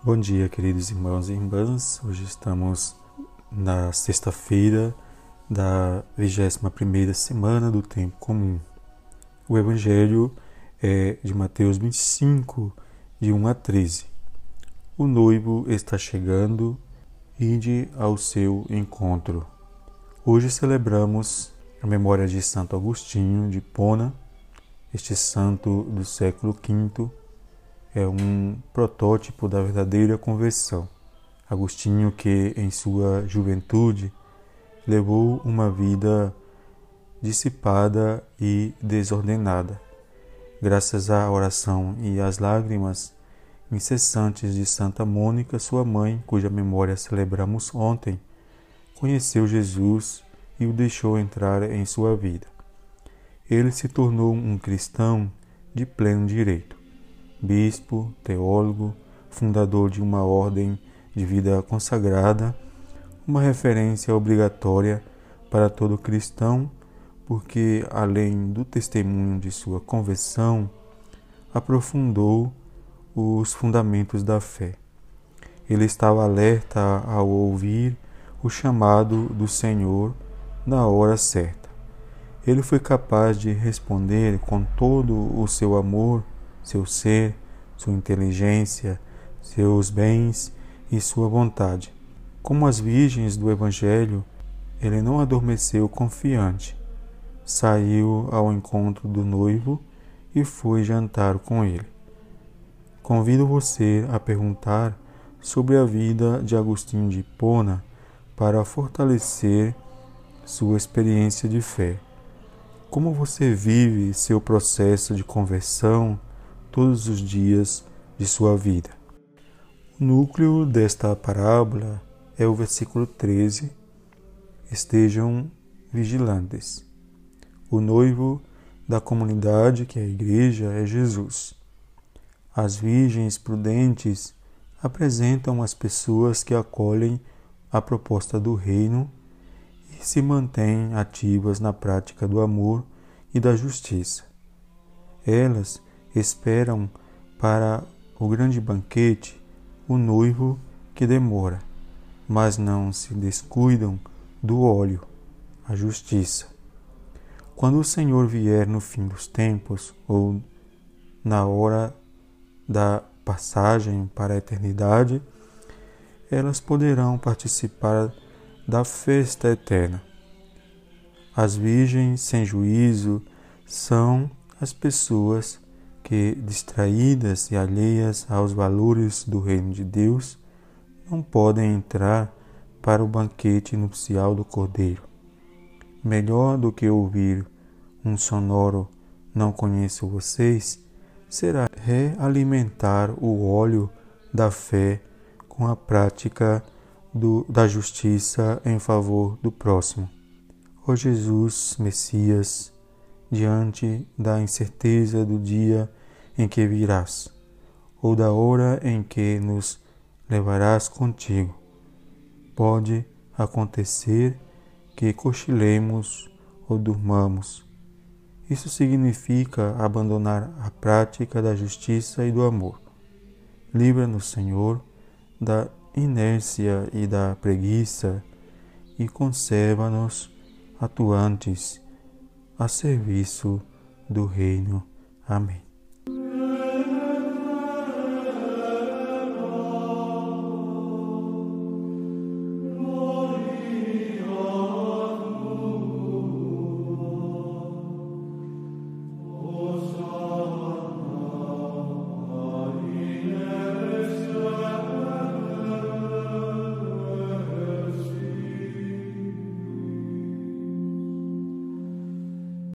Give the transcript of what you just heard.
Bom dia, queridos irmãos e irmãs. Hoje estamos na sexta-feira da 21ª semana do tempo comum. O evangelho é de Mateus 25, de 1 a 13. O noivo está chegando, ide ao seu encontro. Hoje celebramos a memória de Santo Agostinho de Pona, este santo do século V é um protótipo da verdadeira conversão. Agostinho, que em sua juventude levou uma vida dissipada e desordenada, graças à oração e às lágrimas incessantes de Santa Mônica, sua mãe, cuja memória celebramos ontem, conheceu Jesus e o deixou entrar em sua vida. Ele se tornou um cristão de pleno direito bispo, teólogo, fundador de uma ordem de vida consagrada, uma referência obrigatória para todo cristão, porque, além do testemunho de sua conversão, aprofundou os fundamentos da fé. Ele estava alerta ao ouvir o chamado do Senhor na hora certa. Ele foi capaz de responder com todo o seu amor seu ser, sua inteligência, seus bens e sua vontade. Como as virgens do Evangelho, ele não adormeceu confiante. Saiu ao encontro do noivo e foi jantar com ele. Convido você a perguntar sobre a vida de Agostinho de Hipona para fortalecer sua experiência de fé. Como você vive seu processo de conversão todos os dias de sua vida. O núcleo desta parábola é o versículo 13: Estejam vigilantes. O noivo da comunidade, que é a igreja, é Jesus. As virgens prudentes apresentam as pessoas que acolhem a proposta do reino e se mantêm ativas na prática do amor e da justiça. Elas esperam para o grande banquete o noivo que demora, mas não se descuidam do óleo, a justiça. Quando o Senhor vier no fim dos tempos ou na hora da passagem para a eternidade, elas poderão participar da festa eterna. As virgens sem juízo são as pessoas que, distraídas e alheias aos valores do reino de Deus, não podem entrar para o banquete nupcial do Cordeiro. Melhor do que ouvir um sonoro não conheço vocês, será realimentar o óleo da fé com a prática do, da justiça em favor do próximo. Ó Jesus, Messias, diante da incerteza do dia em que virás, ou da hora em que nos levarás contigo. Pode acontecer que cochilemos ou durmamos. Isso significa abandonar a prática da justiça e do amor. Livra-nos, Senhor, da inércia e da preguiça e conserva-nos atuantes a serviço do Reino. Amém.